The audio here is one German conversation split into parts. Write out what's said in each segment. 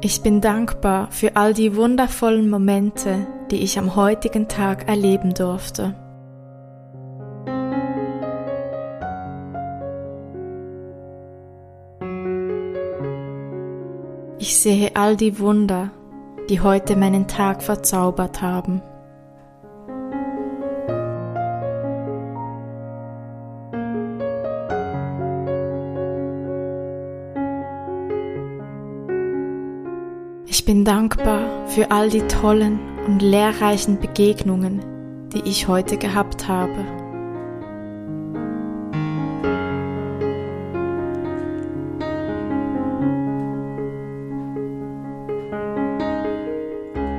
Ich bin dankbar für all die wundervollen Momente, die ich am heutigen Tag erleben durfte. Ich sehe all die Wunder, die heute meinen Tag verzaubert haben. Bin dankbar für all die tollen und lehrreichen Begegnungen, die ich heute gehabt habe.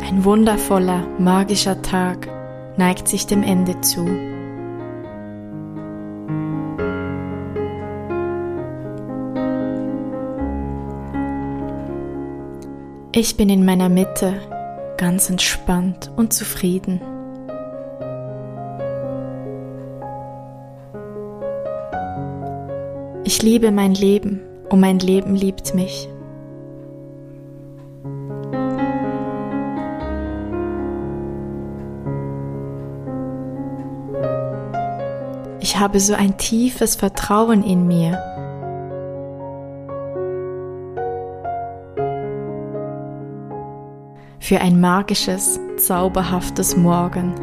Ein wundervoller, magischer Tag neigt sich dem Ende zu. Ich bin in meiner Mitte, ganz entspannt und zufrieden. Ich liebe mein Leben und mein Leben liebt mich. Ich habe so ein tiefes Vertrauen in mir für ein magisches, zauberhaftes Morgen.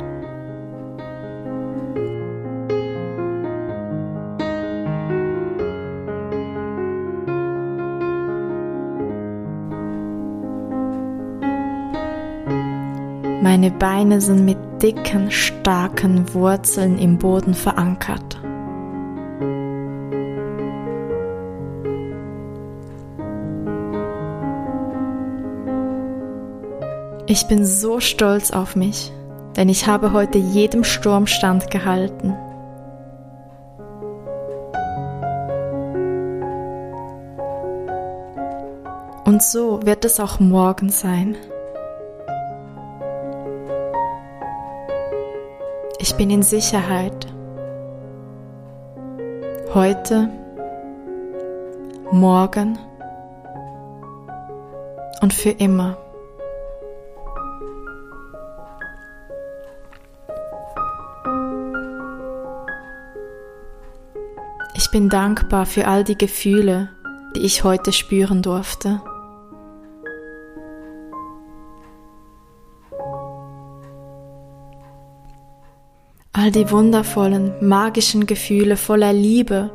Meine Beine sind mit dicken, starken Wurzeln im Boden verankert. Ich bin so stolz auf mich, denn ich habe heute jedem Sturm standgehalten. Und so wird es auch morgen sein. Ich bin in Sicherheit. Heute, morgen und für immer. Bin dankbar für all die Gefühle, die ich heute spüren durfte. All die wundervollen, magischen Gefühle voller Liebe,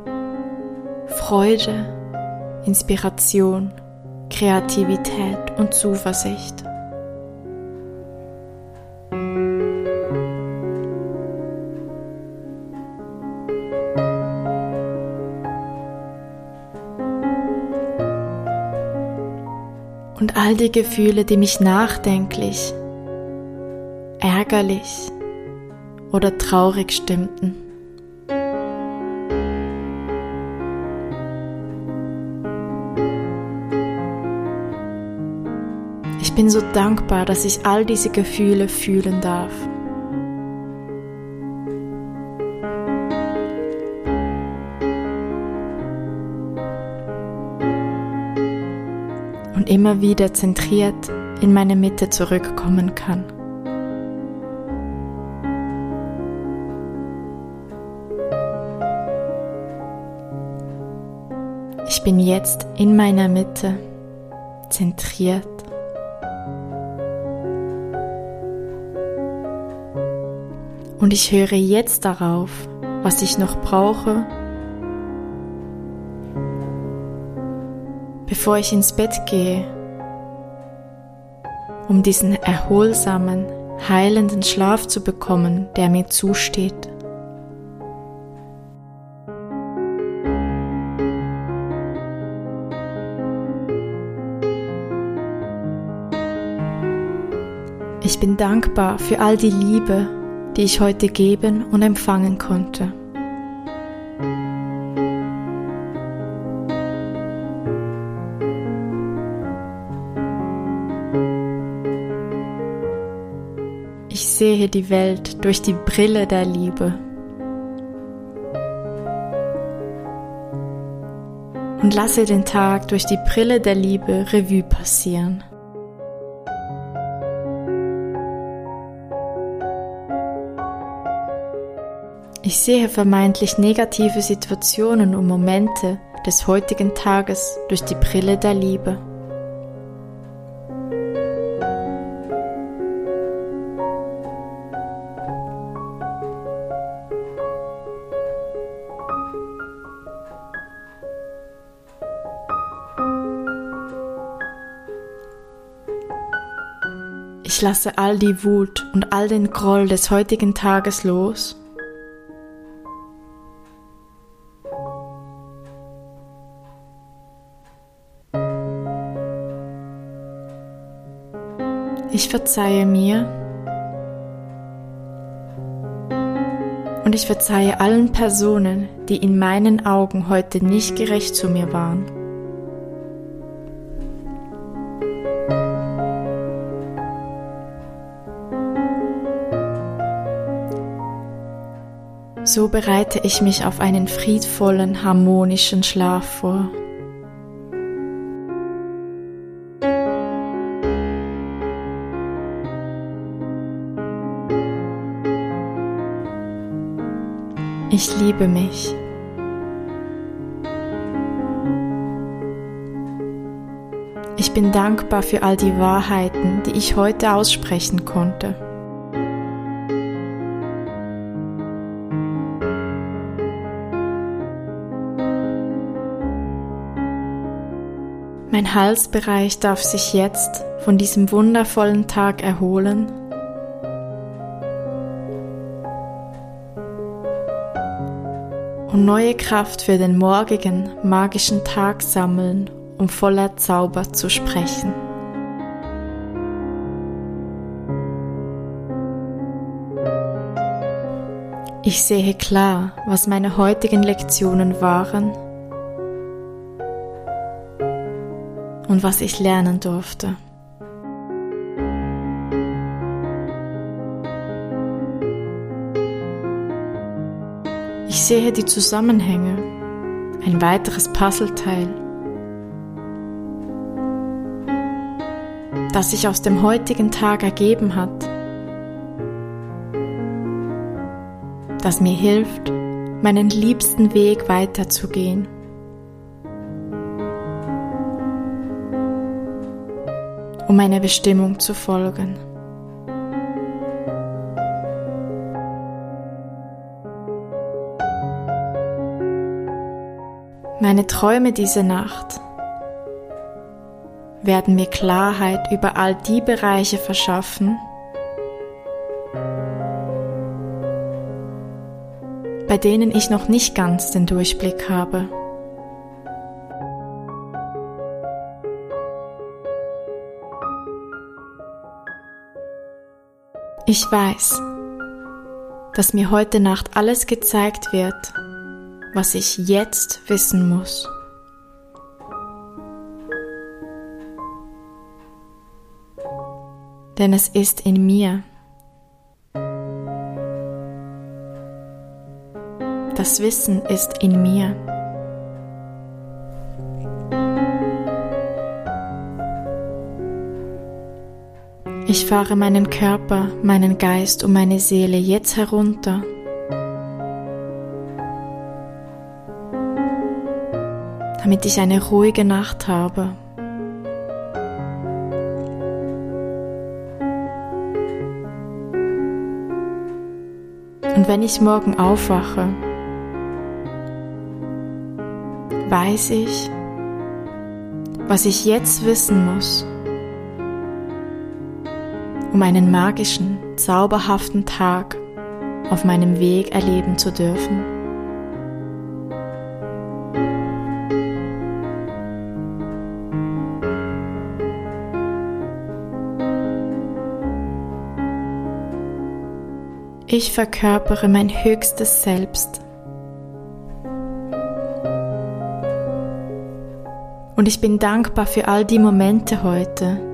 Freude, Inspiration, Kreativität und Zuversicht. Und all die Gefühle, die mich nachdenklich, ärgerlich oder traurig stimmten. Ich bin so dankbar, dass ich all diese Gefühle fühlen darf. Immer wieder zentriert in meine Mitte zurückkommen kann. Ich bin jetzt in meiner Mitte, zentriert. Und ich höre jetzt darauf, was ich noch brauche, bevor ich ins Bett gehe, um diesen erholsamen, heilenden Schlaf zu bekommen, der mir zusteht. Ich bin dankbar für all die Liebe, die ich heute geben und empfangen konnte. sehe die Welt durch die Brille der Liebe. Und lasse den Tag durch die Brille der Liebe Revue passieren. Ich sehe vermeintlich negative Situationen und Momente des heutigen Tages durch die Brille der Liebe. Ich lasse all die Wut und all den Groll des heutigen Tages los. Ich verzeihe mir und ich verzeihe allen Personen, die in meinen Augen heute nicht gerecht zu mir waren. So bereite ich mich auf einen friedvollen, harmonischen Schlaf vor. Ich liebe mich. Ich bin dankbar für all die Wahrheiten, die ich heute aussprechen konnte. Mein Halsbereich darf sich jetzt von diesem wundervollen Tag erholen. Und neue Kraft für den morgigen magischen Tag sammeln, um voller Zauber zu sprechen. Ich sehe klar, was meine heutigen Lektionen waren und was ich lernen durfte. Ich sehe die Zusammenhänge, ein weiteres Puzzleteil, das sich aus dem heutigen Tag ergeben hat, das mir hilft, meinen liebsten Weg weiterzugehen. Um meiner Bestimmung zu folgen. Meine Träume diese Nacht werden mir Klarheit über all die Bereiche verschaffen, bei denen ich noch nicht ganz den Durchblick habe. Ich weiß, dass mir heute Nacht alles gezeigt wird, was ich jetzt wissen muss. Denn es ist in mir. Das Wissen ist in mir. Ich fahre meinen Körper, meinen Geist und meine Seele jetzt herunter. damit ich eine ruhige Nacht habe. Und wenn ich morgen aufwache, weiß ich, was ich jetzt wissen muss um einen magischen, zauberhaften Tag auf meinem Weg erleben zu dürfen. Ich verkörpere mein höchstes Selbst. Und ich bin dankbar für all die Momente heute,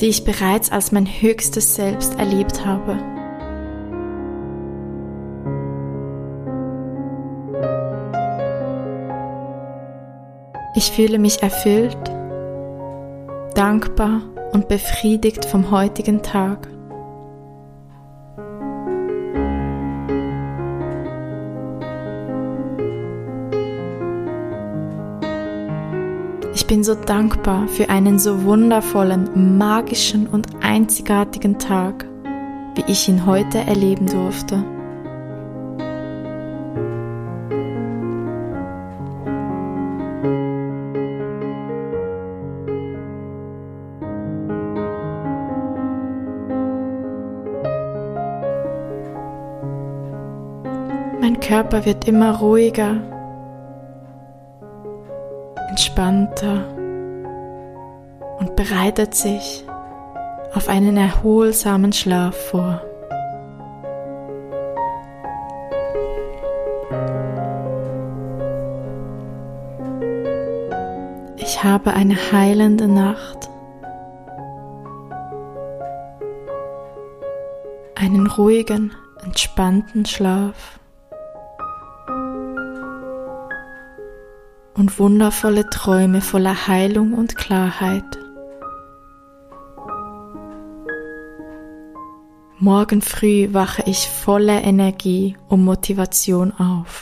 die ich bereits als mein höchstes Selbst erlebt habe. Ich fühle mich erfüllt, dankbar und befriedigt vom heutigen Tag. Bin so dankbar für einen so wundervollen, magischen und einzigartigen Tag, wie ich ihn heute erleben durfte. Mein Körper wird immer ruhiger, entspannter und bereitet sich auf einen erholsamen Schlaf vor. Ich habe eine heilende Nacht, einen ruhigen, entspannten Schlaf. Und wundervolle Träume voller Heilung und Klarheit. Morgen früh wache ich voller Energie und Motivation auf.